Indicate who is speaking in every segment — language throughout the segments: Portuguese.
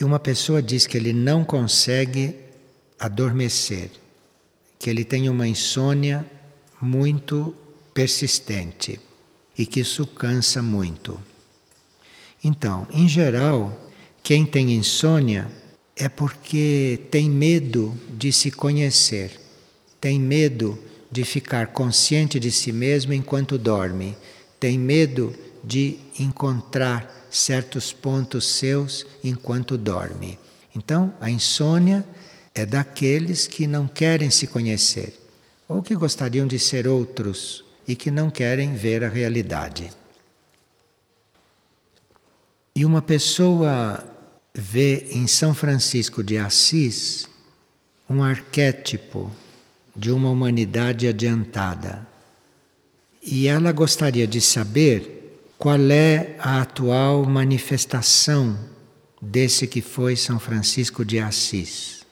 Speaker 1: E uma pessoa diz que ele não consegue adormecer, que ele tem uma insônia muito persistente e que isso cansa muito. Então, em geral, quem tem insônia é porque tem medo de se conhecer, tem medo de ficar consciente de si mesmo enquanto dorme, tem medo de encontrar certos pontos seus enquanto dorme. Então, a insônia é daqueles que não querem se conhecer ou que gostariam de ser outros e que não querem ver a realidade. E uma pessoa vê em São Francisco de Assis um arquétipo de uma humanidade adiantada. E ela gostaria de saber qual é a atual manifestação desse que foi São Francisco de Assis.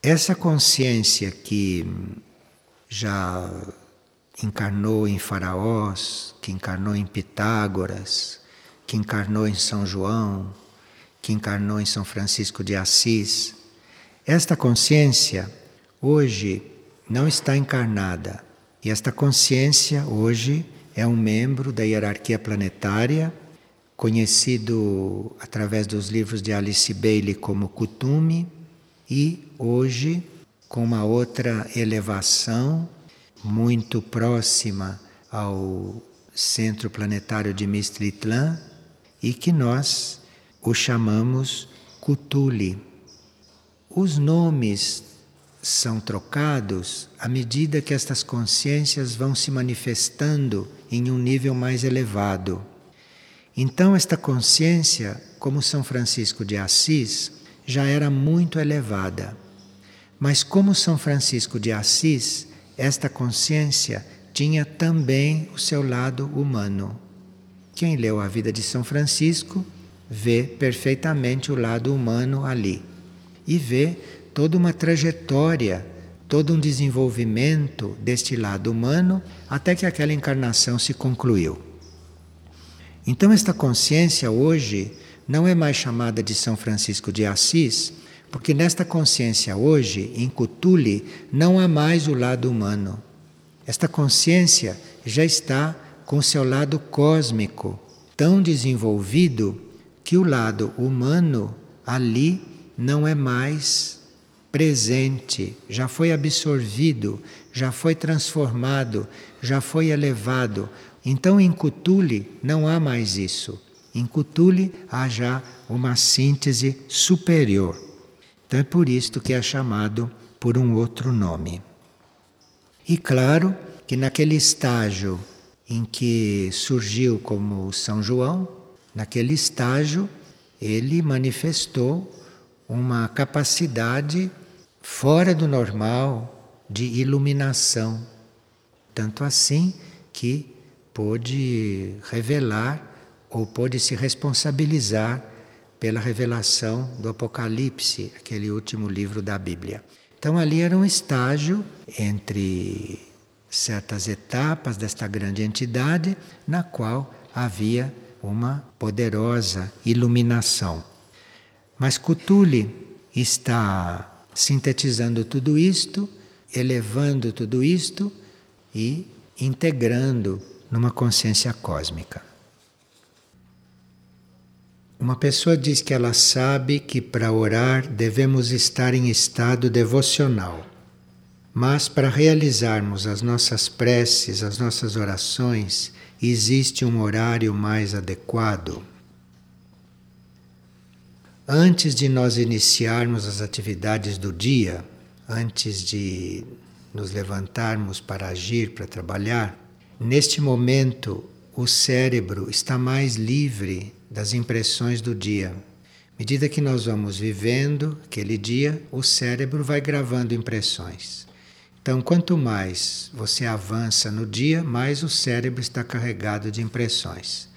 Speaker 1: Essa consciência que já encarnou em Faraós, que encarnou em Pitágoras, que encarnou em São João, que encarnou em São Francisco de Assis, esta consciência hoje não está encarnada. E esta consciência hoje é um membro da hierarquia planetária, conhecido através dos livros de Alice Bailey como Kutume, e hoje com uma outra elevação muito próxima ao centro planetário de Mistritlan e que nós o chamamos Cthulhu. Os nomes são trocados à medida que estas consciências vão se manifestando em um nível mais elevado. Então, esta consciência, como São Francisco de Assis, já era muito elevada. Mas, como São Francisco de Assis, esta consciência tinha também o seu lado humano. Quem leu a vida de São Francisco vê perfeitamente o lado humano ali e vê toda uma trajetória, todo um desenvolvimento deste lado humano até que aquela encarnação se concluiu. Então, esta consciência hoje não é mais chamada de São Francisco de Assis, porque nesta consciência hoje, em Cutuli, não há mais o lado humano. Esta consciência já está com seu lado cósmico tão desenvolvido que o lado humano ali não é mais presente, já foi absorvido, já foi transformado, já foi elevado. Então em Cthulhu não há mais isso. Em Cthulhu há já uma síntese superior. Então é por isto que é chamado por um outro nome. E claro que naquele estágio em que surgiu como São João, naquele estágio ele manifestou uma capacidade fora do normal de iluminação. Tanto assim que pôde revelar ou pôde se responsabilizar pela revelação do Apocalipse, aquele último livro da Bíblia. Então ali era um estágio entre certas etapas desta grande entidade na qual havia uma poderosa iluminação. Mas Cthulhu está sintetizando tudo isto, elevando tudo isto e integrando numa consciência cósmica. Uma pessoa diz que ela sabe que para orar devemos estar em estado devocional. Mas para realizarmos as nossas preces, as nossas orações, existe um horário mais adequado. Antes de nós iniciarmos as atividades do dia, antes de nos levantarmos para agir, para trabalhar, neste momento o cérebro está mais livre das impressões do dia. À medida que nós vamos vivendo aquele dia, o cérebro vai gravando impressões. Então, quanto mais você avança no dia, mais o cérebro está carregado de impressões.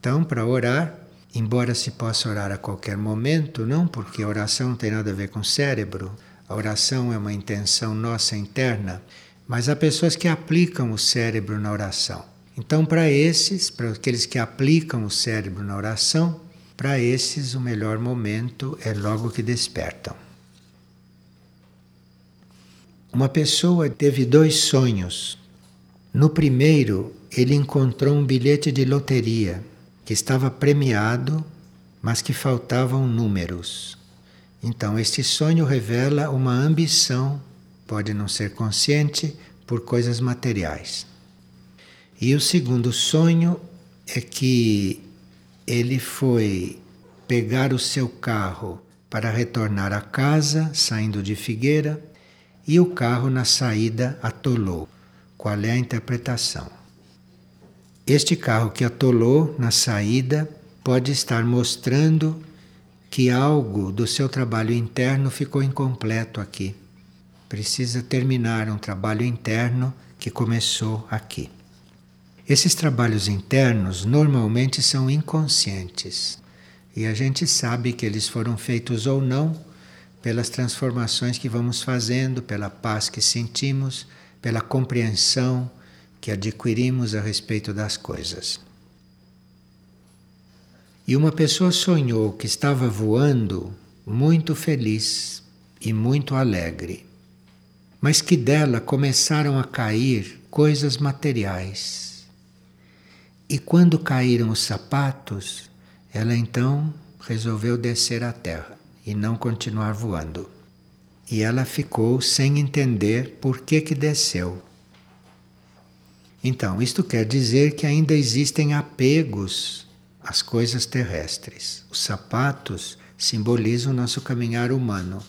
Speaker 1: Então, para orar, Embora se possa orar a qualquer momento, não porque a oração não tem nada a ver com o cérebro, a oração é uma intenção nossa interna, mas há pessoas que aplicam o cérebro na oração. Então, para esses, para aqueles que aplicam o cérebro na oração, Para esses, o melhor momento é logo que despertam. Uma pessoa teve dois sonhos. No primeiro, ele encontrou um bilhete de loteria que estava premiado, mas que faltavam números. Então, este sonho revela uma ambição, pode não ser consciente, por coisas materiais. E o segundo sonho é que ele foi pegar o seu carro para retornar à casa, saindo de Figueira, e o carro na saída atolou. Qual é a interpretação? Este carro que atolou na saída pode estar mostrando que algo do seu trabalho interno ficou incompleto aqui. Precisa terminar um trabalho interno que começou aqui. Esses trabalhos internos normalmente são inconscientes e a gente sabe que eles foram feitos ou não pelas transformações que vamos fazendo, pela paz que sentimos, pela compreensão que adquirimos a respeito das coisas. E uma pessoa sonhou que estava voando muito feliz e muito alegre, mas que dela começaram a cair coisas materiais e quando caíram os sapatos, ela então resolveu descer à terra e não continuar voando. E ela ficou sem entender por que que desceu. Então, isto quer dizer que ainda existem apegos às coisas terrestres. Os sapatos simbolizam o nosso caminhar humano,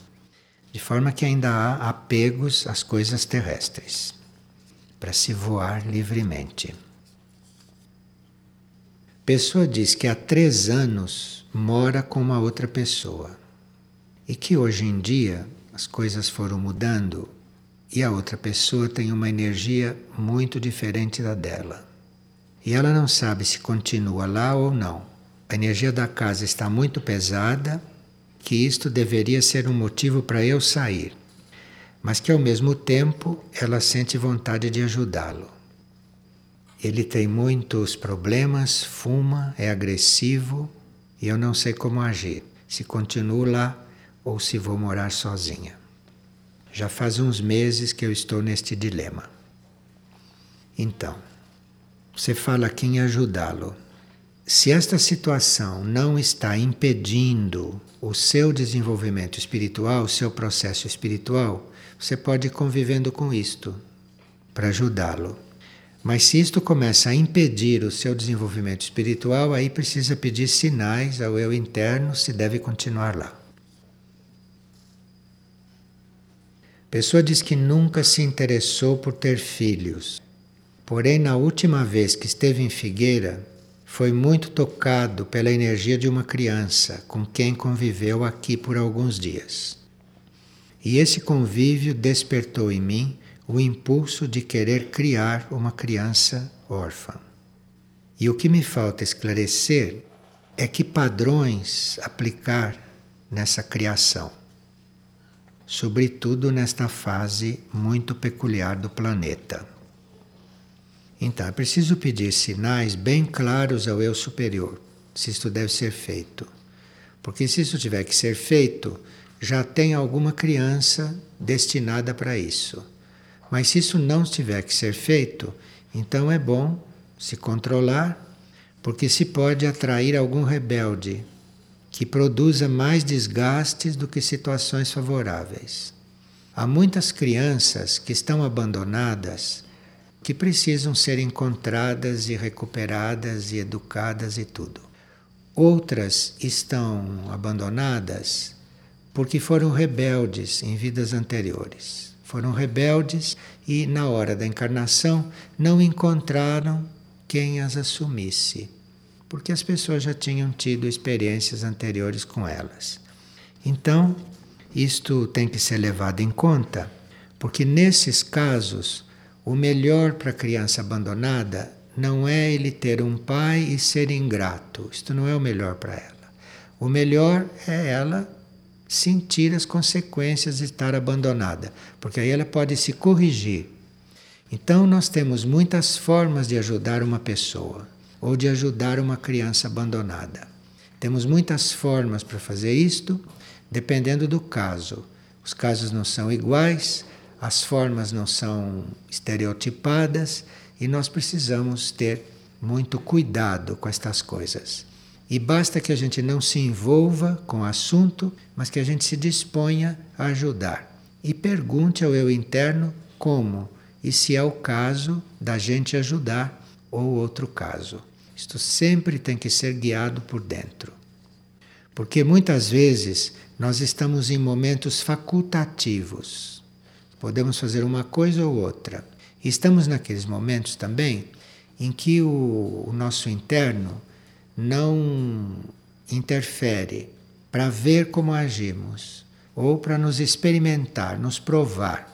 Speaker 1: de forma que ainda há apegos às coisas terrestres para se voar livremente. Pessoa diz que há três anos mora com uma outra pessoa e que hoje em dia as coisas foram mudando e a outra pessoa tem uma energia muito diferente da dela. E ela não sabe se continua lá ou não. A energia da casa está muito pesada, que isto deveria ser um motivo para eu sair, mas que ao mesmo tempo ela sente vontade de ajudá-lo. Ele tem muitos problemas, fuma, é agressivo e eu não sei como agir. Se continuo lá ou se vou morar sozinha. Já faz uns meses que eu estou neste dilema. Então, você fala aqui em ajudá-lo. Se esta situação não está impedindo o seu desenvolvimento espiritual, o seu processo espiritual, você pode ir convivendo com isto para ajudá-lo. Mas se isto começa a impedir o seu desenvolvimento espiritual, aí precisa pedir sinais ao eu interno se deve continuar lá. Pessoa diz que nunca se interessou por ter filhos. Porém, na última vez que esteve em Figueira, foi muito tocado pela energia de uma criança com quem conviveu aqui por alguns dias. E esse convívio despertou em mim o impulso de querer criar uma criança órfã. E o que me falta esclarecer é que padrões aplicar nessa criação, sobretudo nesta fase muito peculiar do planeta. Então, é preciso pedir sinais bem claros ao eu superior, se isto deve ser feito. Porque se isso tiver que ser feito, já tem alguma criança destinada para isso. Mas se isso não tiver que ser feito, então é bom se controlar, porque se pode atrair algum rebelde que produza mais desgastes do que situações favoráveis. Há muitas crianças que estão abandonadas que precisam ser encontradas e recuperadas e educadas e tudo. Outras estão abandonadas porque foram rebeldes em vidas anteriores foram rebeldes e, na hora da encarnação, não encontraram quem as assumisse, porque as pessoas já tinham tido experiências anteriores com elas. Então, isto tem que ser levado em conta, porque nesses casos, o melhor para a criança abandonada não é ele ter um pai e ser ingrato. Isto não é o melhor para ela. O melhor é ela sentir as consequências de estar abandonada, porque aí ela pode se corrigir. Então, nós temos muitas formas de ajudar uma pessoa ou de ajudar uma criança abandonada. Temos muitas formas para fazer isto, dependendo do caso. Os casos não são iguais, as formas não são estereotipadas e nós precisamos ter muito cuidado com estas coisas. E basta que a gente não se envolva com o assunto, mas que a gente se disponha a ajudar. E pergunte ao eu interno como e se é o caso da gente ajudar ou outro caso. Isto sempre tem que ser guiado por dentro. Porque muitas vezes nós estamos em momentos facultativos. Podemos fazer uma coisa ou outra. Estamos naqueles momentos também em que o, o nosso interno não interfere para ver como agimos, ou para nos experimentar, nos provar,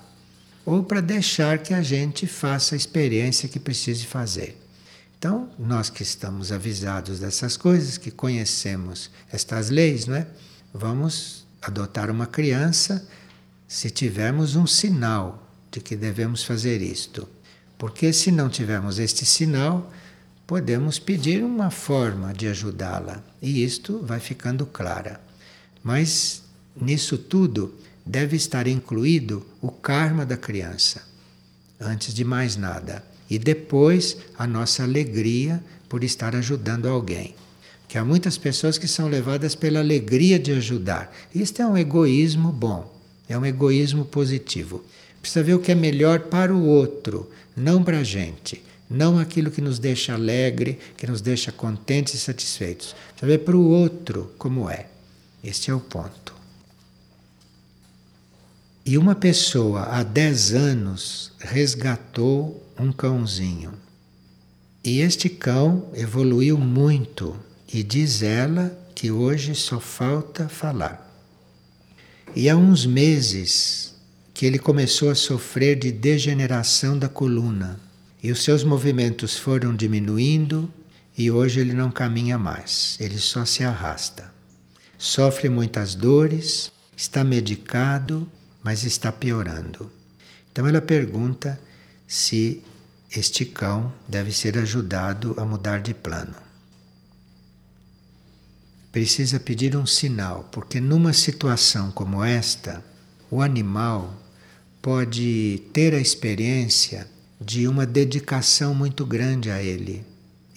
Speaker 1: ou para deixar que a gente faça a experiência que precise fazer. Então, nós que estamos avisados dessas coisas, que conhecemos estas leis, não é? Vamos adotar uma criança se tivermos um sinal de que devemos fazer isto. Porque se não tivermos este sinal, podemos pedir uma forma de ajudá-la e isto vai ficando clara. Mas nisso tudo deve estar incluído o karma da criança, antes de mais nada e depois a nossa alegria por estar ajudando alguém. Que há muitas pessoas que são levadas pela alegria de ajudar. Isto é um egoísmo bom, é um egoísmo positivo. Precisa ver o que é melhor para o outro, não para a gente. Não aquilo que nos deixa alegre, que nos deixa contentes e satisfeitos. Precisa ver para o outro como é. Este é o ponto. E uma pessoa há 10 anos resgatou um cãozinho. E este cão evoluiu muito e diz ela que hoje só falta falar. E há uns meses que ele começou a sofrer de degeneração da coluna e os seus movimentos foram diminuindo e hoje ele não caminha mais, ele só se arrasta. Sofre muitas dores, está medicado, mas está piorando. Então ela pergunta se este cão deve ser ajudado a mudar de plano. Precisa pedir um sinal, porque numa situação como esta, o animal pode ter a experiência de uma dedicação muito grande a ele.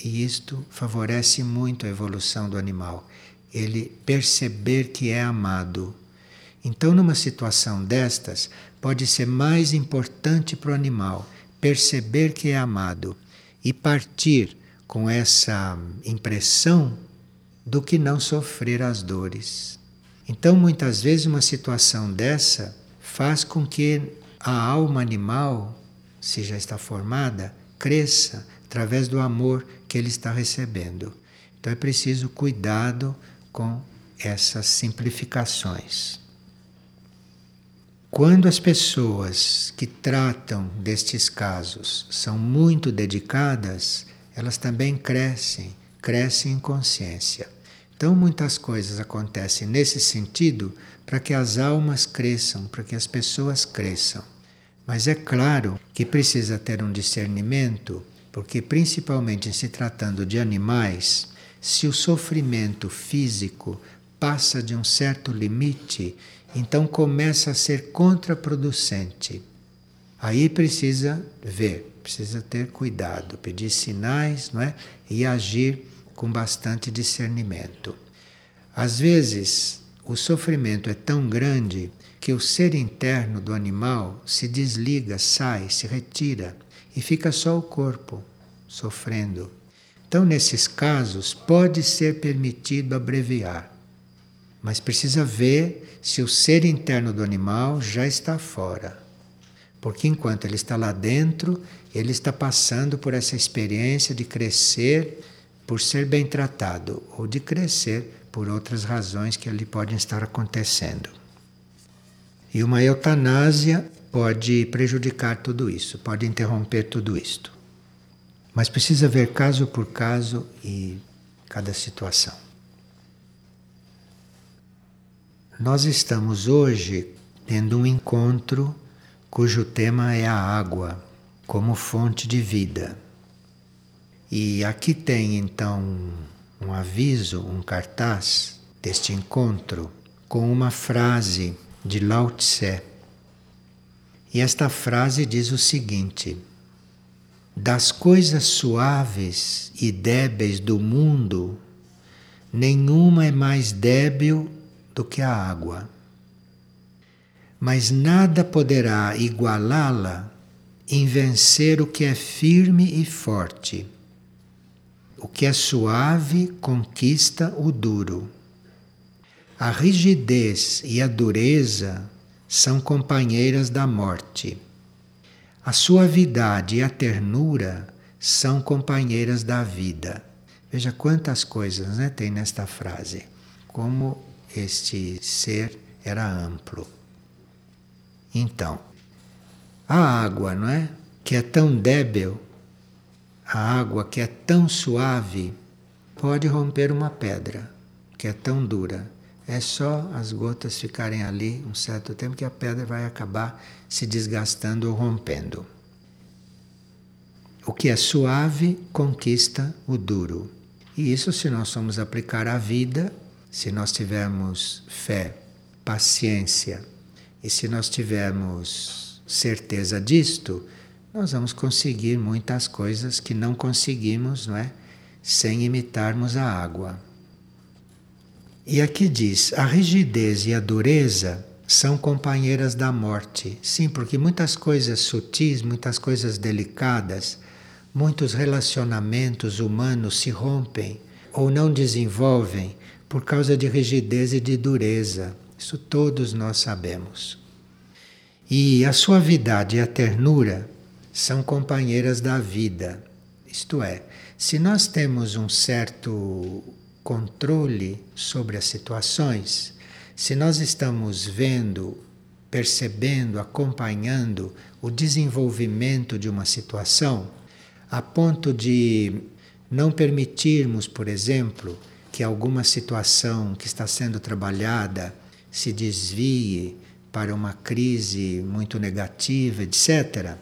Speaker 1: E isto favorece muito a evolução do animal. Ele perceber que é amado. Então, numa situação destas, pode ser mais importante para o animal perceber que é amado e partir com essa impressão do que não sofrer as dores. Então, muitas vezes, uma situação dessa faz com que a alma animal, se já está formada, cresça através do amor que ele está recebendo. Então, é preciso cuidado com essas simplificações. Quando as pessoas que tratam destes casos são muito dedicadas, elas também crescem, crescem em consciência. Então, muitas coisas acontecem nesse sentido para que as almas cresçam, para que as pessoas cresçam. Mas é claro que precisa ter um discernimento, porque, principalmente em se tratando de animais, se o sofrimento físico passa de um certo limite, então começa a ser contraproducente. Aí precisa ver, precisa ter cuidado, pedir sinais, não é? E agir com bastante discernimento. Às vezes, o sofrimento é tão grande que o ser interno do animal se desliga, sai, se retira e fica só o corpo sofrendo. Então, nesses casos, pode ser permitido abreviar, mas precisa ver se o ser interno do animal já está fora. Porque enquanto ele está lá dentro, ele está passando por essa experiência de crescer por ser bem tratado ou de crescer por outras razões que ali podem estar acontecendo. E uma eutanásia pode prejudicar tudo isso, pode interromper tudo isto. Mas precisa ver caso por caso e cada situação. Nós estamos hoje tendo um encontro cujo tema é a água como fonte de vida. E aqui tem então um aviso, um cartaz deste encontro com uma frase de Lao Tse. E esta frase diz o seguinte: Das coisas suaves e débeis do mundo, nenhuma é mais débil do que a água. Mas nada poderá igualá-la em vencer o que é firme e forte. O que é suave conquista o duro. A rigidez e a dureza são companheiras da morte. A suavidade e a ternura são companheiras da vida. Veja quantas coisas né, tem nesta frase. Como este ser era amplo. Então, a água, não é? Que é tão débil, a água que é tão suave, pode romper uma pedra que é tão dura. É só as gotas ficarem ali um certo tempo que a pedra vai acabar se desgastando ou rompendo. O que é suave conquista o duro. E isso, se nós formos aplicar à vida, se nós tivermos fé, paciência e se nós tivermos certeza disto, nós vamos conseguir muitas coisas que não conseguimos, não é? Sem imitarmos a água. E aqui diz: a rigidez e a dureza são companheiras da morte. Sim, porque muitas coisas sutis, muitas coisas delicadas, muitos relacionamentos humanos se rompem ou não desenvolvem por causa de rigidez e de dureza. Isso todos nós sabemos. E a suavidade e a ternura são companheiras da vida. Isto é, se nós temos um certo controle sobre as situações, se nós estamos vendo, percebendo, acompanhando o desenvolvimento de uma situação, a ponto de não permitirmos, por exemplo, que alguma situação que está sendo trabalhada se desvie para uma crise muito negativa, etc.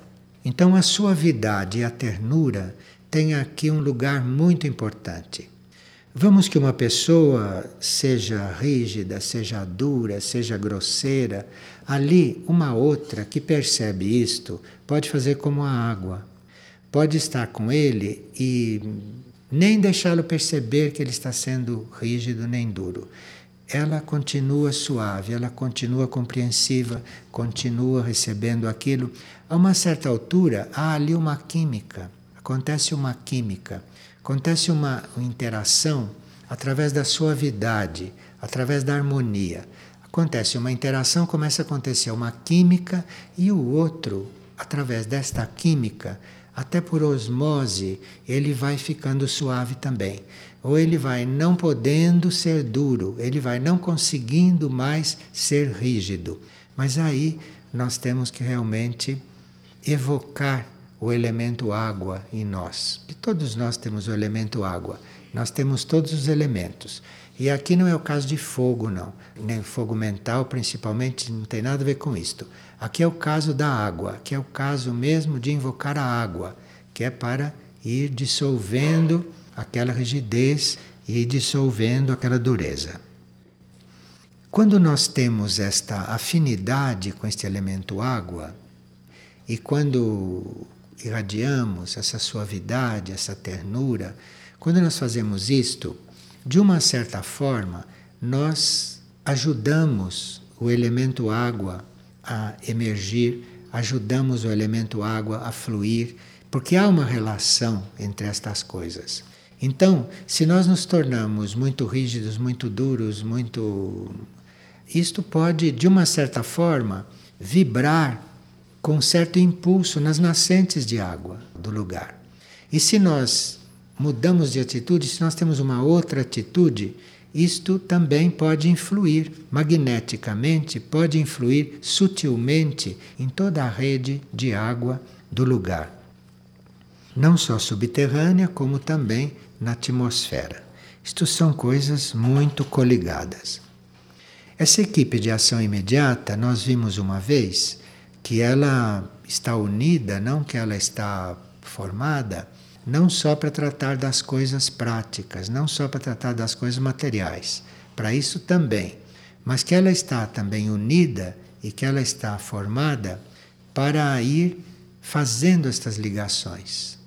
Speaker 1: Então a suavidade e a ternura têm aqui um lugar muito importante. Vamos que uma pessoa seja rígida, seja dura, seja grosseira, ali uma outra que percebe isto pode fazer como a água. Pode estar com ele e nem deixá-lo perceber que ele está sendo rígido nem duro. Ela continua suave, ela continua compreensiva, continua recebendo aquilo. A uma certa altura, há ali uma química, acontece uma química Acontece uma interação através da suavidade, através da harmonia. Acontece uma interação, começa a acontecer uma química e o outro, através desta química, até por osmose, ele vai ficando suave também. Ou ele vai não podendo ser duro, ele vai não conseguindo mais ser rígido. Mas aí nós temos que realmente evocar o elemento água em nós. E todos nós temos o elemento água. Nós temos todos os elementos. E aqui não é o caso de fogo, não. Nem fogo mental, principalmente, não tem nada a ver com isto. Aqui é o caso da água, que é o caso mesmo de invocar a água, que é para ir dissolvendo aquela rigidez e dissolvendo aquela dureza. Quando nós temos esta afinidade com este elemento água, e quando irradiamos essa suavidade, essa ternura, quando nós fazemos isto, de uma certa forma, nós ajudamos o elemento água a emergir, ajudamos o elemento água a fluir, porque há uma relação entre estas coisas. Então, se nós nos tornamos muito rígidos, muito duros, muito. Isto pode, de uma certa forma, vibrar com certo impulso nas nascentes de água do lugar. E se nós mudamos de atitude, se nós temos uma outra atitude, isto também pode influir magneticamente, pode influir sutilmente em toda a rede de água do lugar. Não só subterrânea, como também na atmosfera. Isto são coisas muito coligadas. Essa equipe de ação imediata, nós vimos uma vez, que ela está unida, não que ela está formada não só para tratar das coisas práticas, não só para tratar das coisas materiais, para isso também, mas que ela está também unida e que ela está formada para ir fazendo estas ligações,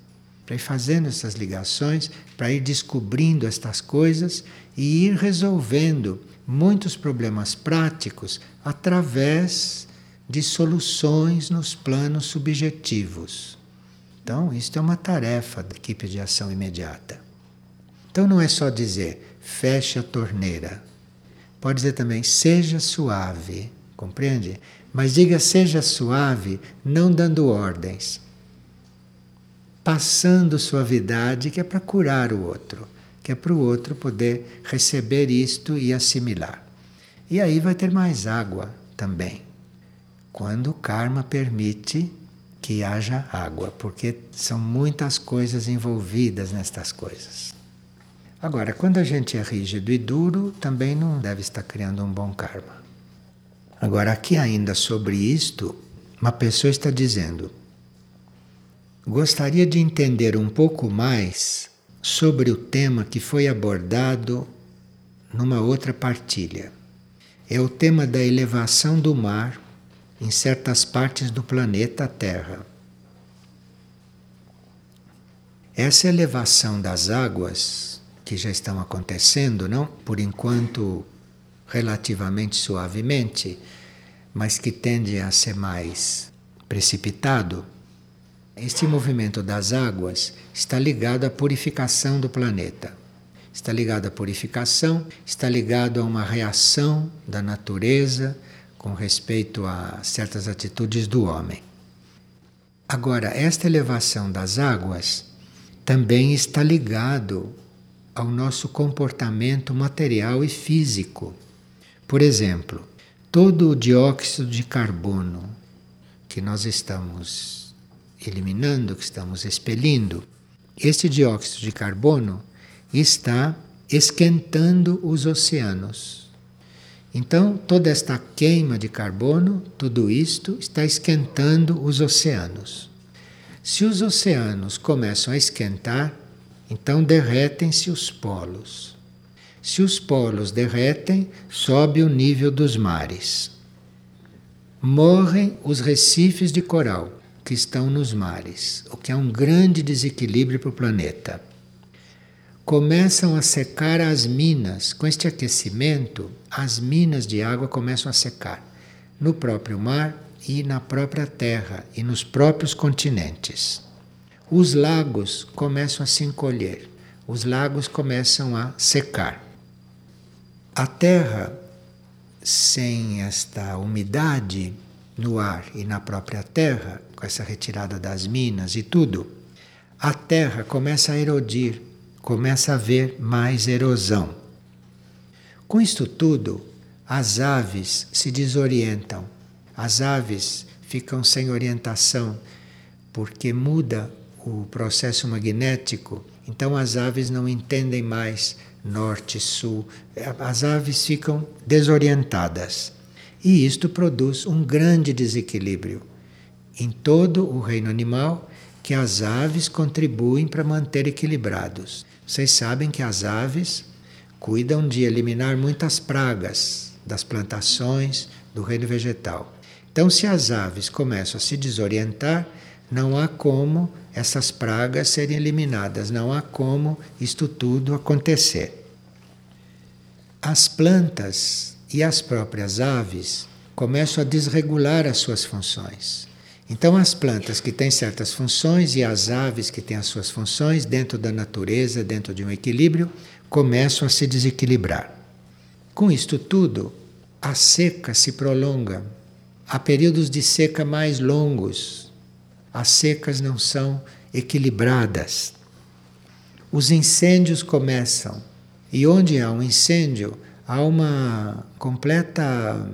Speaker 1: para ir fazendo essas ligações, para ir descobrindo estas coisas e ir resolvendo muitos problemas práticos através de soluções nos planos subjetivos. Então, isto é uma tarefa da equipe de ação imediata. Então, não é só dizer feche a torneira. Pode dizer também seja suave, compreende? Mas diga seja suave, não dando ordens. Passando suavidade, que é para curar o outro, que é para o outro poder receber isto e assimilar. E aí vai ter mais água também. Quando o karma permite que haja água, porque são muitas coisas envolvidas nestas coisas. Agora, quando a gente é rígido e duro, também não deve estar criando um bom karma. Agora, aqui ainda sobre isto, uma pessoa está dizendo: gostaria de entender um pouco mais sobre o tema que foi abordado numa outra partilha. É o tema da elevação do mar em certas partes do planeta Terra. Essa elevação das águas, que já estão acontecendo, não? Por enquanto, relativamente suavemente, mas que tende a ser mais precipitado. Este movimento das águas está ligado à purificação do planeta. Está ligado à purificação, está ligado a uma reação da natureza com respeito a certas atitudes do homem. Agora, esta elevação das águas também está ligado ao nosso comportamento material e físico. Por exemplo, todo o dióxido de carbono que nós estamos eliminando, que estamos expelindo, este dióxido de carbono está esquentando os oceanos. Então, toda esta queima de carbono, tudo isto está esquentando os oceanos. Se os oceanos começam a esquentar, então derretem-se os polos. Se os polos derretem, sobe o nível dos mares. Morrem os recifes de coral que estão nos mares, o que é um grande desequilíbrio para o planeta começam a secar as minas. Com este aquecimento, as minas de água começam a secar no próprio mar e na própria terra e nos próprios continentes. Os lagos começam a se encolher, os lagos começam a secar. A terra, sem esta umidade no ar e na própria terra, com essa retirada das minas e tudo, a terra começa a erodir começa a haver mais erosão. Com isto tudo, as aves se desorientam, as aves ficam sem orientação, porque muda o processo magnético, então as aves não entendem mais norte, sul, as aves ficam desorientadas. E isto produz um grande desequilíbrio em todo o reino animal que as aves contribuem para manter equilibrados. Vocês sabem que as aves cuidam de eliminar muitas pragas das plantações do reino vegetal. Então, se as aves começam a se desorientar, não há como essas pragas serem eliminadas, não há como isto tudo acontecer. As plantas e as próprias aves começam a desregular as suas funções. Então, as plantas que têm certas funções e as aves que têm as suas funções dentro da natureza, dentro de um equilíbrio, começam a se desequilibrar. Com isto tudo, a seca se prolonga. Há períodos de seca mais longos. As secas não são equilibradas. Os incêndios começam. E onde há um incêndio, há uma completa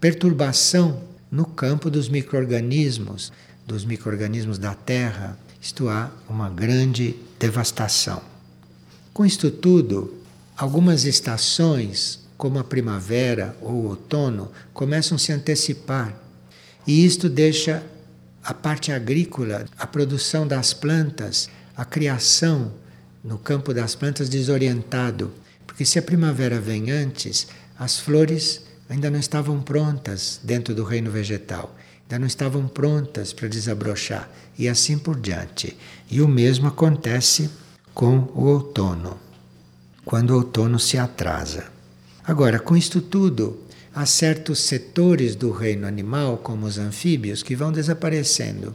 Speaker 1: perturbação no campo dos microorganismos, dos microorganismos da Terra, isto há uma grande devastação. Com isto tudo, algumas estações, como a primavera ou o outono, começam a se antecipar. E isto deixa a parte agrícola, a produção das plantas, a criação no campo das plantas desorientado, porque se a primavera vem antes, as flores ainda não estavam prontas dentro do reino vegetal, ainda não estavam prontas para desabrochar e assim por diante. E o mesmo acontece com o outono, quando o outono se atrasa. Agora, com isto tudo, há certos setores do reino animal, como os anfíbios, que vão desaparecendo.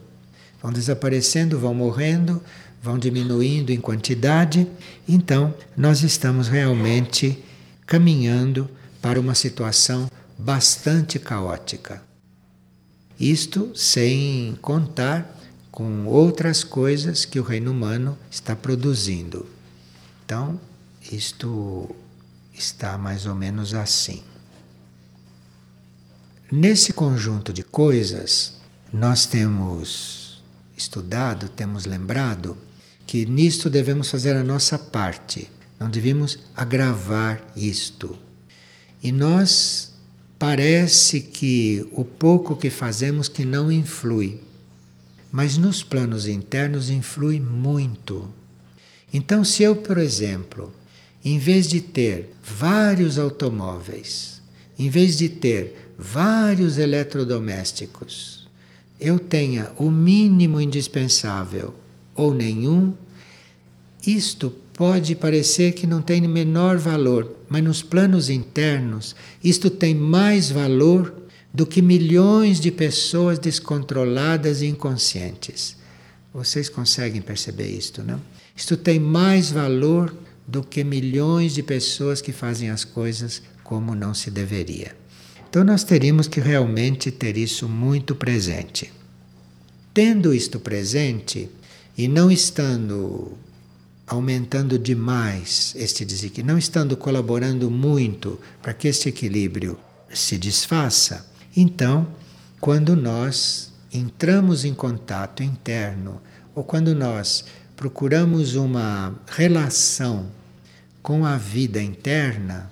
Speaker 1: Vão desaparecendo, vão morrendo, vão diminuindo em quantidade. Então, nós estamos realmente caminhando para uma situação bastante caótica. Isto sem contar com outras coisas que o reino humano está produzindo. Então, isto está mais ou menos assim. Nesse conjunto de coisas, nós temos estudado, temos lembrado que nisto devemos fazer a nossa parte, não devemos agravar isto. E nós parece que o pouco que fazemos que não influi, mas nos planos internos influi muito. Então, se eu, por exemplo, em vez de ter vários automóveis, em vez de ter vários eletrodomésticos, eu tenha o mínimo indispensável ou nenhum, isto pode parecer que não tem menor valor, mas nos planos internos isto tem mais valor do que milhões de pessoas descontroladas e inconscientes. Vocês conseguem perceber isto, não? Isto tem mais valor do que milhões de pessoas que fazem as coisas como não se deveria. Então nós teríamos que realmente ter isso muito presente. Tendo isto presente e não estando aumentando demais este desequilíbrio, não estando colaborando muito para que este equilíbrio se desfaça, então, quando nós entramos em contato interno ou quando nós procuramos uma relação com a vida interna,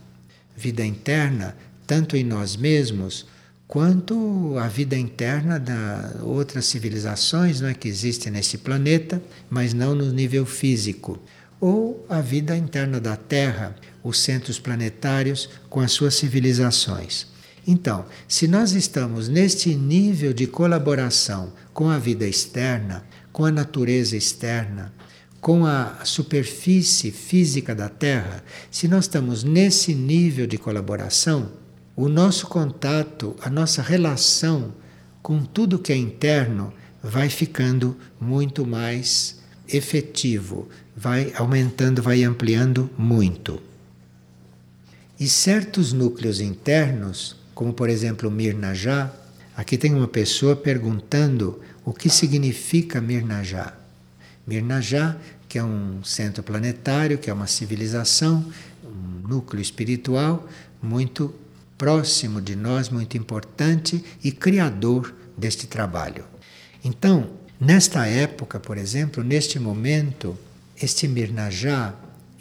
Speaker 1: vida interna tanto em nós mesmos quanto a vida interna da outras civilizações não é, que existem nesse planeta, mas não no nível físico, ou a vida interna da Terra, os centros planetários com as suas civilizações. Então, se nós estamos neste nível de colaboração com a vida externa, com a natureza externa, com a superfície física da Terra, se nós estamos nesse nível de colaboração, o nosso contato, a nossa relação com tudo que é interno vai ficando muito mais efetivo, vai aumentando, vai ampliando muito. E certos núcleos internos, como por exemplo Mirnajá, aqui tem uma pessoa perguntando o que significa Mirnajá. Mirnajá, que é um centro planetário, que é uma civilização, um núcleo espiritual muito próximo de nós, muito importante e criador deste trabalho. Então, nesta época, por exemplo, neste momento, este Mirnajá,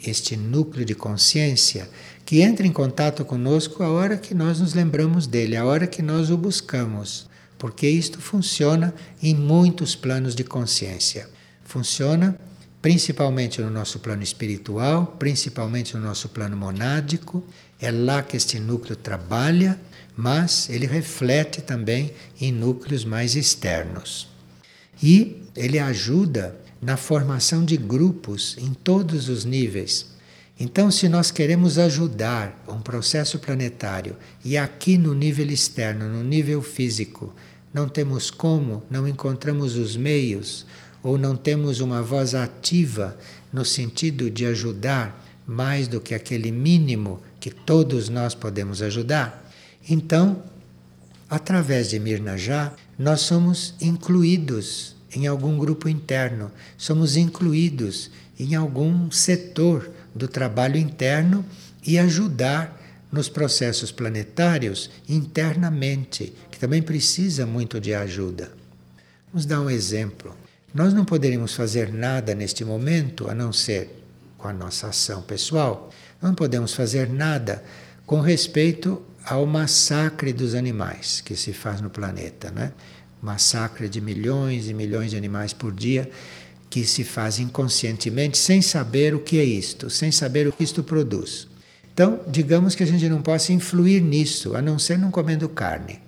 Speaker 1: este núcleo de consciência, que entra em contato conosco a hora que nós nos lembramos dele, a hora que nós o buscamos, porque isto funciona em muitos planos de consciência. Funciona principalmente no nosso plano espiritual, principalmente no nosso plano monádico. É lá que este núcleo trabalha, mas ele reflete também em núcleos mais externos. E ele ajuda na formação de grupos em todos os níveis. Então, se nós queremos ajudar um processo planetário e aqui no nível externo, no nível físico, não temos como, não encontramos os meios, ou não temos uma voz ativa no sentido de ajudar mais do que aquele mínimo que todos nós podemos ajudar, então, através de Mirnajá, nós somos incluídos em algum grupo interno, somos incluídos em algum setor do trabalho interno e ajudar nos processos planetários internamente, que também precisa muito de ajuda. Vamos dar um exemplo. Nós não poderíamos fazer nada neste momento a não ser com a nossa ação pessoal. Não podemos fazer nada com respeito ao massacre dos animais que se faz no planeta, né? Massacre de milhões e milhões de animais por dia, que se faz inconscientemente sem saber o que é isto, sem saber o que isto produz. Então, digamos que a gente não possa influir nisso, a não ser não comendo carne.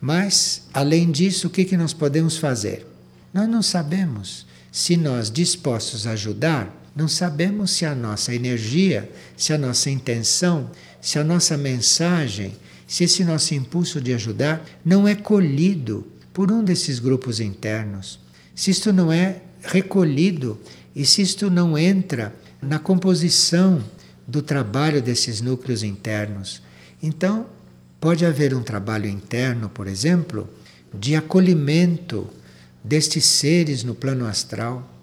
Speaker 1: Mas, além disso, o que, que nós podemos fazer? Nós não sabemos se nós dispostos a ajudar, não sabemos se a nossa energia, se a nossa intenção, se a nossa mensagem, se esse nosso impulso de ajudar não é colhido por um desses grupos internos, se isto não é recolhido e se isto não entra na composição do trabalho desses núcleos internos. Então, pode haver um trabalho interno, por exemplo, de acolhimento destes seres no plano astral.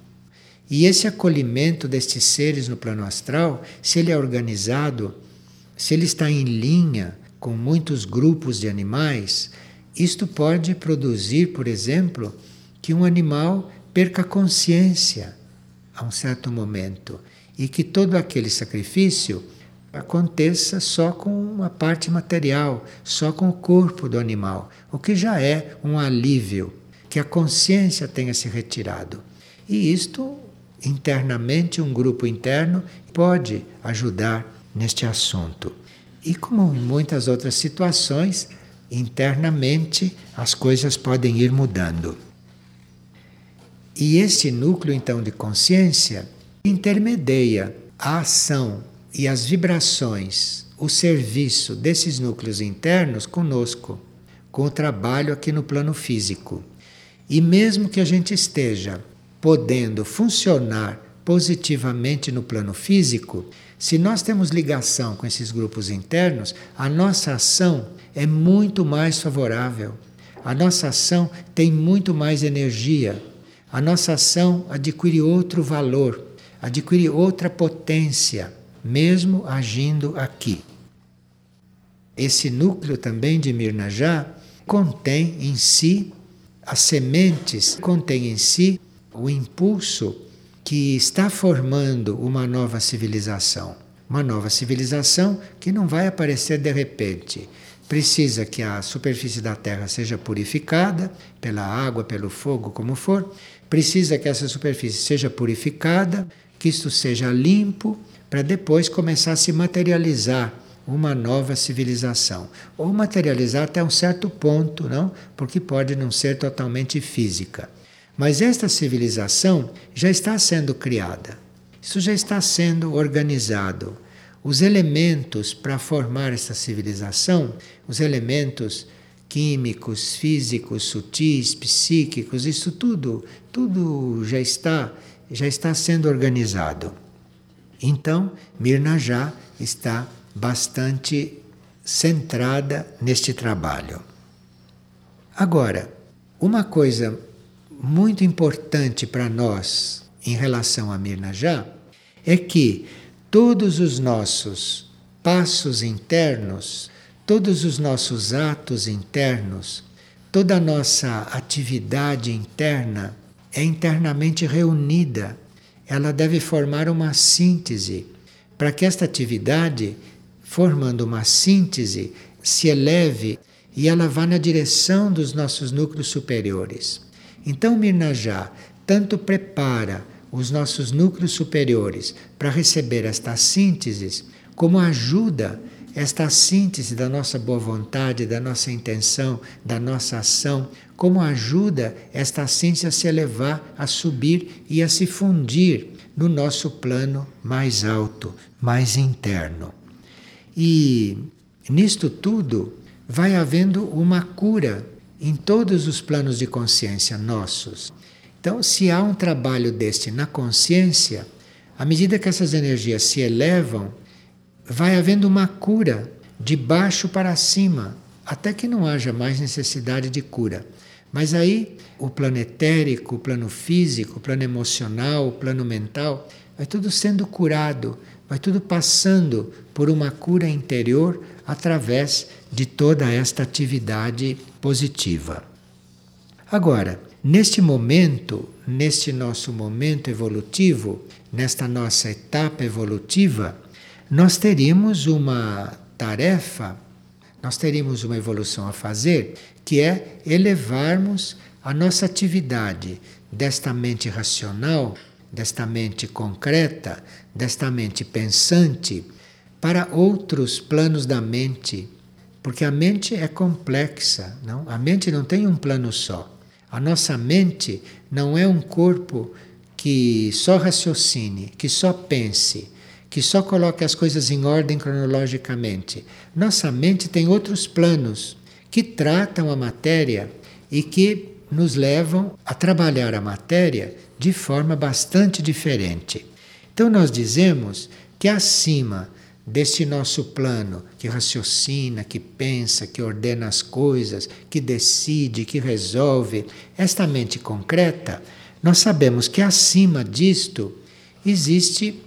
Speaker 1: E esse acolhimento destes seres no plano astral, se ele é organizado, se ele está em linha com muitos grupos de animais, isto pode produzir, por exemplo, que um animal perca consciência a um certo momento e que todo aquele sacrifício aconteça só com uma parte material, só com o corpo do animal, o que já é um alívio, que a consciência tenha se retirado. E isto, internamente, um grupo interno pode ajudar neste assunto. E como em muitas outras situações, internamente as coisas podem ir mudando. E esse núcleo então de consciência intermedia a ação e as vibrações, o serviço desses núcleos internos conosco, com o trabalho aqui no plano físico. E mesmo que a gente esteja podendo funcionar positivamente no plano físico, se nós temos ligação com esses grupos internos, a nossa ação é muito mais favorável. A nossa ação tem muito mais energia a nossa ação adquire outro valor, adquire outra potência, mesmo agindo aqui. Esse núcleo também de Mirnajá contém em si as sementes, contém em si o impulso que está formando uma nova civilização. Uma nova civilização que não vai aparecer de repente. Precisa que a superfície da Terra seja purificada pela água, pelo fogo, como for, precisa que essa superfície seja purificada, que isto seja limpo, para depois começar a se materializar uma nova civilização. Ou materializar até um certo ponto, não? Porque pode não ser totalmente física. Mas esta civilização já está sendo criada. Isso já está sendo organizado. Os elementos para formar essa civilização, os elementos químicos, físicos, sutis, psíquicos, isso tudo, tudo já está, já está sendo organizado. Então, Mirna já está bastante centrada neste trabalho. Agora, uma coisa muito importante para nós em relação a Mirna já é que todos os nossos passos internos todos os nossos atos internos, toda a nossa atividade interna é internamente reunida. Ela deve formar uma síntese para que esta atividade, formando uma síntese, se eleve e ela vá na direção dos nossos núcleos superiores. Então, Mirnajá tanto prepara os nossos núcleos superiores para receber estas sínteses, como ajuda esta síntese da nossa boa vontade, da nossa intenção, da nossa ação, como ajuda esta síntese a se elevar, a subir e a se fundir no nosso plano mais alto, mais interno. E nisto tudo vai havendo uma cura em todos os planos de consciência nossos. Então, se há um trabalho deste na consciência, à medida que essas energias se elevam, vai havendo uma cura de baixo para cima, até que não haja mais necessidade de cura. Mas aí o plano etérico, o plano físico, o plano emocional, o plano mental, vai tudo sendo curado, vai tudo passando por uma cura interior através de toda esta atividade positiva. Agora, neste momento, neste nosso momento evolutivo, nesta nossa etapa evolutiva, nós teríamos uma tarefa, nós teríamos uma evolução a fazer, que é elevarmos a nossa atividade desta mente racional, desta mente concreta, desta mente pensante, para outros planos da mente. Porque a mente é complexa, não? A mente não tem um plano só. A nossa mente não é um corpo que só raciocine, que só pense, que só coloque as coisas em ordem cronologicamente. Nossa mente tem outros planos que tratam a matéria e que nos levam a trabalhar a matéria de forma bastante diferente. Então, nós dizemos que acima deste nosso plano que raciocina, que pensa, que ordena as coisas, que decide, que resolve, esta mente concreta nós sabemos que acima disto existe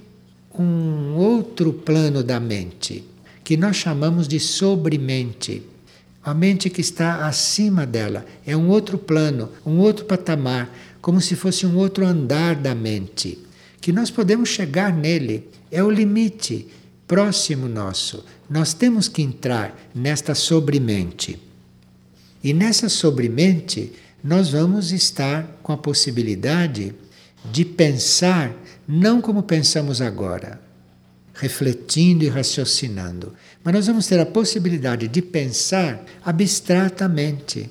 Speaker 1: um outro plano da mente, que nós chamamos de sobremente. A mente que está acima dela é um outro plano, um outro patamar, como se fosse um outro andar da mente, que nós podemos chegar nele, é o limite próximo nosso. Nós temos que entrar nesta sobremente. E nessa sobremente, nós vamos estar com a possibilidade de pensar não como pensamos agora, refletindo e raciocinando, mas nós vamos ter a possibilidade de pensar abstratamente.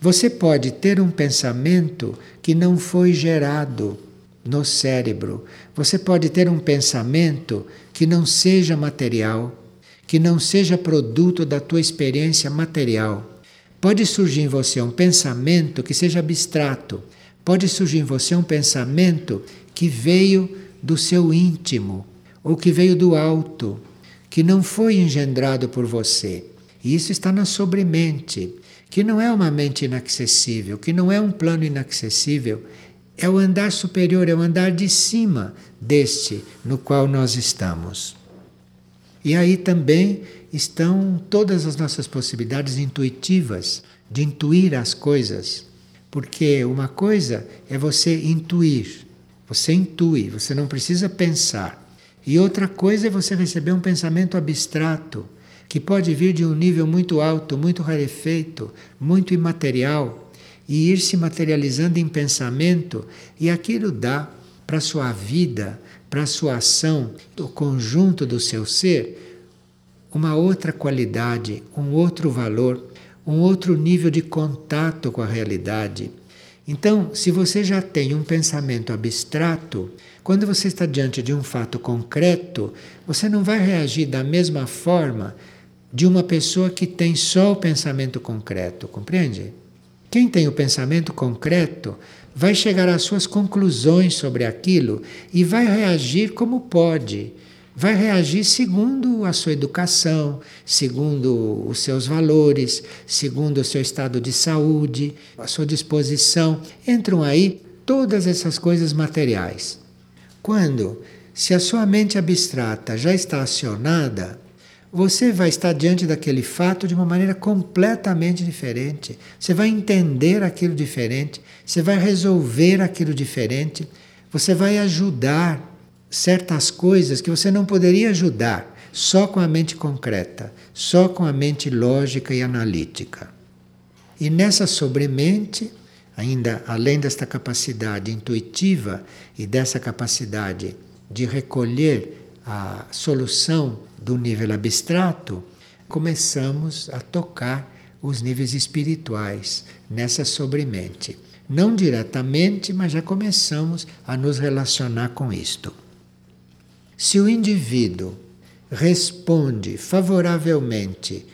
Speaker 1: Você pode ter um pensamento que não foi gerado no cérebro. Você pode ter um pensamento que não seja material, que não seja produto da tua experiência material Pode surgir em você um pensamento que seja abstrato, pode surgir em você um pensamento que veio do seu íntimo ou que veio do alto, que não foi engendrado por você. E isso está na sobremente, que não é uma mente inacessível, que não é um plano inacessível, é o andar superior, é o andar de cima deste no qual nós estamos. E aí também estão todas as nossas possibilidades intuitivas de intuir as coisas. Porque uma coisa é você intuir, você intui, você não precisa pensar. E outra coisa é você receber um pensamento abstrato, que pode vir de um nível muito alto, muito rarefeito, muito imaterial, e ir se materializando em pensamento, e aquilo dá para a sua vida, para a sua ação, o conjunto do seu ser, uma outra qualidade, um outro valor, um outro nível de contato com a realidade. Então, se você já tem um pensamento abstrato, quando você está diante de um fato concreto, você não vai reagir da mesma forma de uma pessoa que tem só o pensamento concreto, compreende? Quem tem o pensamento concreto vai chegar às suas conclusões sobre aquilo e vai reagir como pode vai reagir segundo a sua educação, segundo os seus valores, segundo o seu estado de saúde, a sua disposição. Entram aí todas essas coisas materiais. Quando, se a sua mente abstrata já está acionada, você vai estar diante daquele fato de uma maneira completamente diferente. Você vai entender aquilo diferente, você vai resolver aquilo diferente, você vai ajudar certas coisas que você não poderia ajudar só com a mente concreta, só com a mente lógica e analítica. E nessa sobremente, ainda além desta capacidade intuitiva e dessa capacidade de recolher a solução do nível abstrato, começamos a tocar os níveis espirituais nessa sobremente. Não diretamente, mas já começamos a nos relacionar com isto. Se o indivíduo responde favoravelmente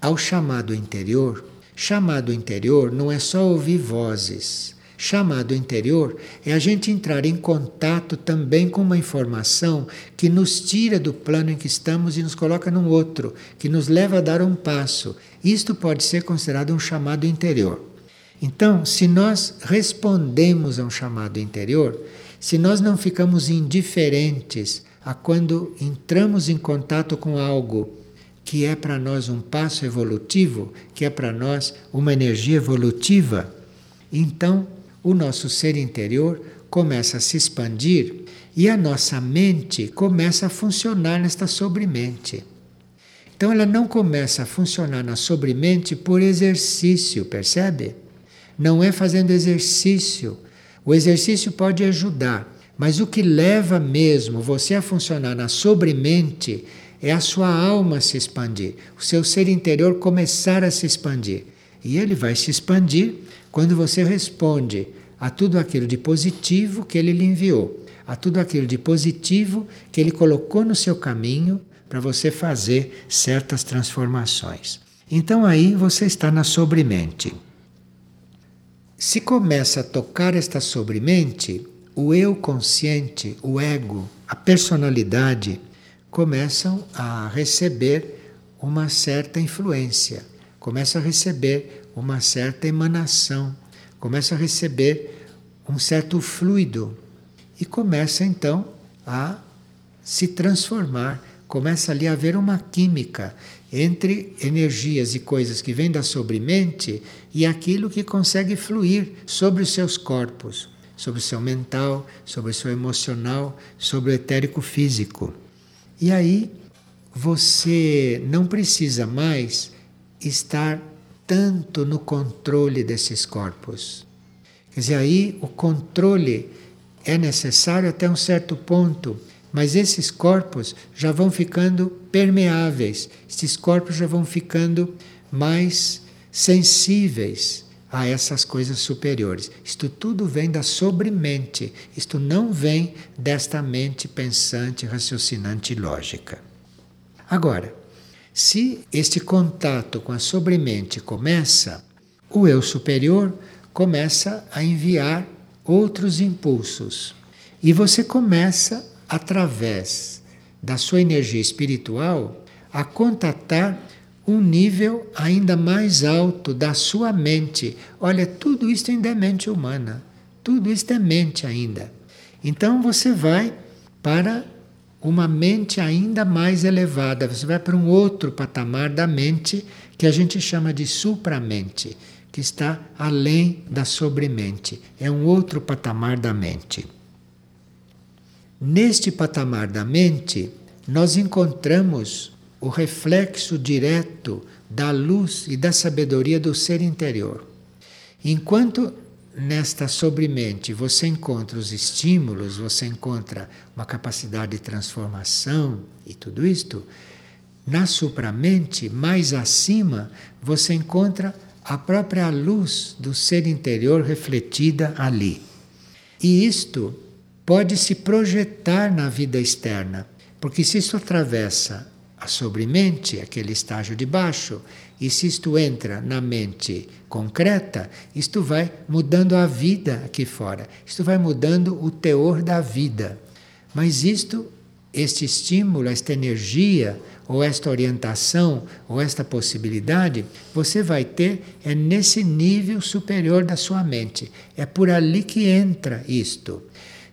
Speaker 1: ao chamado interior, chamado interior não é só ouvir vozes. Chamado interior é a gente entrar em contato também com uma informação que nos tira do plano em que estamos e nos coloca num outro, que nos leva a dar um passo. Isto pode ser considerado um chamado interior. Então, se nós respondemos a um chamado interior, se nós não ficamos indiferentes a quando entramos em contato com algo que é para nós um passo evolutivo, que é para nós uma energia evolutiva, então o nosso ser interior começa a se expandir e a nossa mente começa a funcionar nesta sobremente. Então ela não começa a funcionar na sobremente por exercício, percebe? Não é fazendo exercício. O exercício pode ajudar, mas o que leva mesmo você a funcionar na sobremente é a sua alma se expandir, o seu ser interior começar a se expandir. E ele vai se expandir quando você responde a tudo aquilo de positivo que ele lhe enviou, a tudo aquilo de positivo que ele colocou no seu caminho para você fazer certas transformações. Então aí você está na sobremente. Se começa a tocar esta sobremente, o eu consciente, o ego, a personalidade começam a receber uma certa influência, começam a receber uma certa emanação, começam a receber um certo fluido e começa então a se transformar, começa ali a haver uma química entre energias e coisas que vêm da sobremente e aquilo que consegue fluir sobre os seus corpos, sobre o seu mental, sobre o seu emocional, sobre o etérico físico. E aí você não precisa mais estar tanto no controle desses corpos. Quer dizer, aí o controle é necessário até um certo ponto mas esses corpos já vão ficando permeáveis, esses corpos já vão ficando mais sensíveis a essas coisas superiores. Isto tudo vem da sobremente, isto não vem desta mente pensante, raciocinante e lógica. Agora, se este contato com a sobremente começa, o eu superior começa a enviar outros impulsos. E você começa através da sua energia espiritual, a contatar um nível ainda mais alto da sua mente. Olha, tudo isso ainda é mente humana, tudo isso é mente ainda. Então você vai para uma mente ainda mais elevada, você vai para um outro patamar da mente que a gente chama de supramente, que está além da sobremente, é um outro patamar da mente. Neste patamar da mente, nós encontramos o reflexo direto da luz e da sabedoria do ser interior. Enquanto nesta sobremente você encontra os estímulos, você encontra uma capacidade de transformação e tudo isto, na supramente, mais acima, você encontra a própria luz do ser interior refletida ali. E isto pode se projetar na vida externa, porque se isto atravessa a sobremente, aquele estágio de baixo, e se isto entra na mente concreta, isto vai mudando a vida aqui fora, isto vai mudando o teor da vida. Mas isto, este estímulo, esta energia, ou esta orientação, ou esta possibilidade, você vai ter é nesse nível superior da sua mente. É por ali que entra isto.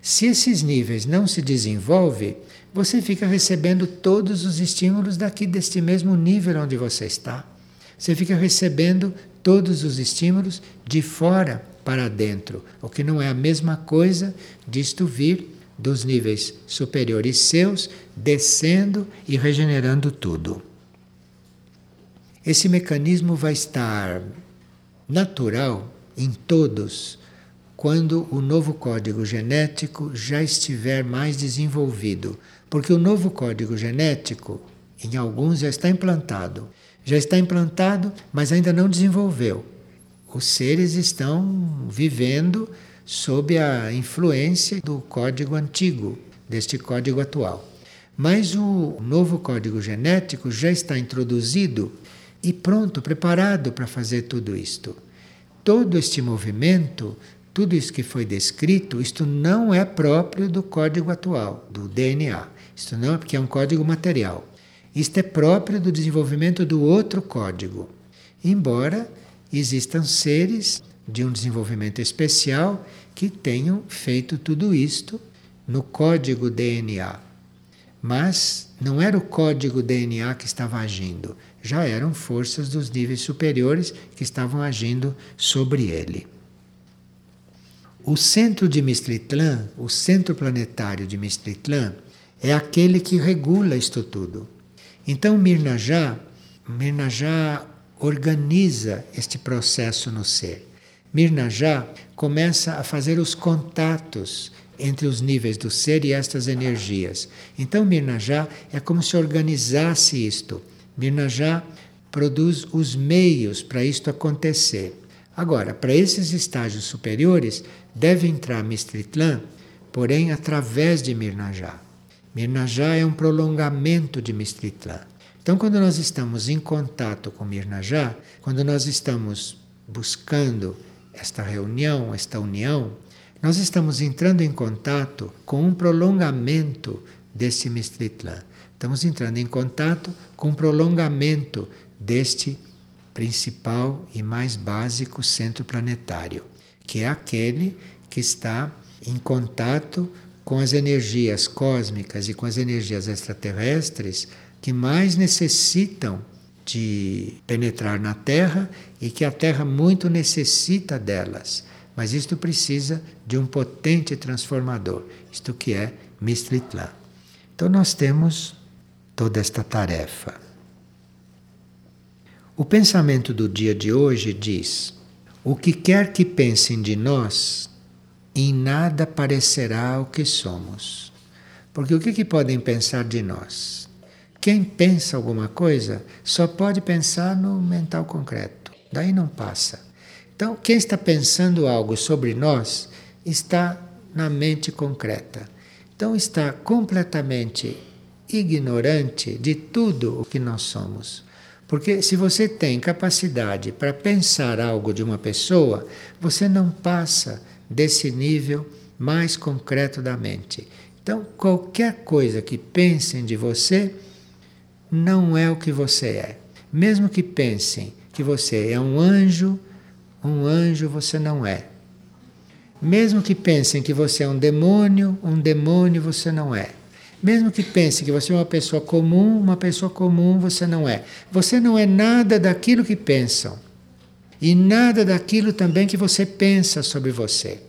Speaker 1: Se esses níveis não se desenvolvem, você fica recebendo todos os estímulos daqui deste mesmo nível onde você está. Você fica recebendo todos os estímulos de fora para dentro, o que não é a mesma coisa disto vir dos níveis superiores seus, descendo e regenerando tudo. Esse mecanismo vai estar natural em todos quando o novo código genético já estiver mais desenvolvido. Porque o novo código genético, em alguns, já está implantado. Já está implantado, mas ainda não desenvolveu. Os seres estão vivendo sob a influência do código antigo, deste código atual. Mas o novo código genético já está introduzido e pronto, preparado para fazer tudo isto. Todo este movimento tudo isso que foi descrito, isto não é próprio do código atual, do DNA. Isto não é porque é um código material. Isto é próprio do desenvolvimento do outro código. Embora existam seres de um desenvolvimento especial que tenham feito tudo isto no código DNA. Mas não era o código DNA que estava agindo, já eram forças dos níveis superiores que estavam agindo sobre ele. O centro de Mistritlan, o centro planetário de Mistritlan, é aquele que regula isto tudo. Então Mirnajá, Mirnajá organiza este processo no ser. Mirnajá começa a fazer os contatos entre os níveis do ser e estas energias. Então, Mirnajá é como se organizasse isto. Mirnajá produz os meios para isto acontecer. Agora, para esses estágios superiores, deve entrar Mistritlan, porém através de Mirnajá. Mirnajá é um prolongamento de Mistritlan. Então, quando nós estamos em contato com Mirnajá, quando nós estamos buscando esta reunião, esta união, nós estamos entrando em contato com um prolongamento desse Mistritlan. Estamos entrando em contato com um prolongamento deste principal e mais básico centro planetário, que é aquele que está em contato com as energias cósmicas e com as energias extraterrestres que mais necessitam de penetrar na Terra e que a Terra muito necessita delas. Mas isto precisa de um potente transformador, isto que é Mistritlan. Então nós temos toda esta tarefa. O pensamento do dia de hoje diz: o que quer que pensem de nós, em nada parecerá o que somos. Porque o que, que podem pensar de nós? Quem pensa alguma coisa só pode pensar no mental concreto, daí não passa. Então, quem está pensando algo sobre nós está na mente concreta. Então, está completamente ignorante de tudo o que nós somos. Porque se você tem capacidade para pensar algo de uma pessoa, você não passa desse nível mais concreto da mente. Então, qualquer coisa que pensem de você, não é o que você é. Mesmo que pensem que você é um anjo, um anjo você não é. Mesmo que pensem que você é um demônio, um demônio você não é. Mesmo que pensem que você é uma pessoa comum, uma pessoa comum você não é. Você não é nada daquilo que pensam. E nada daquilo também que você pensa sobre você.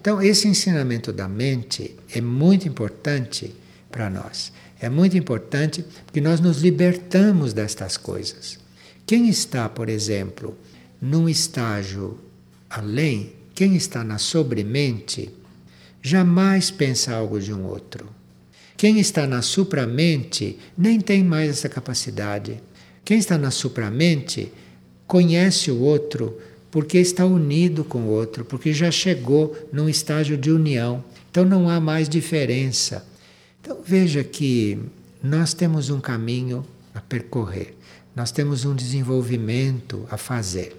Speaker 1: Então, esse ensinamento da mente é muito importante para nós. É muito importante porque nós nos libertamos destas coisas. Quem está, por exemplo, num estágio além, quem está na sobremente, jamais pensa algo de um outro. Quem está na supramente nem tem mais essa capacidade. Quem está na supramente conhece o outro porque está unido com o outro, porque já chegou num estágio de união. Então não há mais diferença. Então veja que nós temos um caminho a percorrer, nós temos um desenvolvimento a fazer.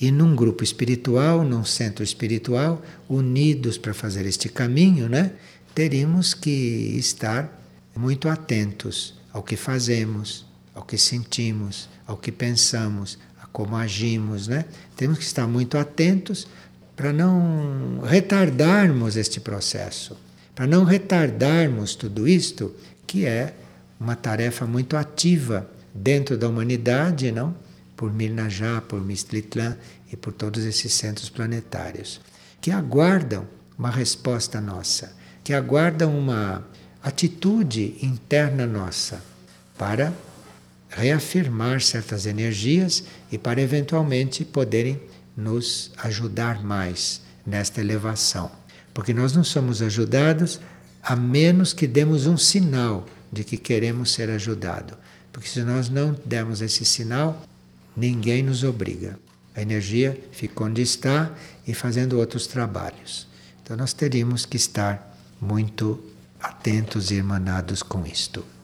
Speaker 1: E num grupo espiritual, num centro espiritual, unidos para fazer este caminho, né, teríamos que estar muito atentos ao que fazemos, ao que sentimos, ao que pensamos, a como agimos, né? Temos que estar muito atentos para não retardarmos este processo para não retardarmos tudo isto, que é uma tarefa muito ativa dentro da humanidade, não? Por Mirnajá, por Mistritlan e por todos esses centros planetários, que aguardam uma resposta nossa, que aguardam uma atitude interna nossa para reafirmar certas energias e para eventualmente poderem nos ajudar mais nesta elevação. Porque nós não somos ajudados a menos que demos um sinal de que queremos ser ajudados. Porque se nós não dermos esse sinal, ninguém nos obriga. A energia fica onde está e fazendo outros trabalhos. Então nós teríamos que estar muito atentos e emanados com isto.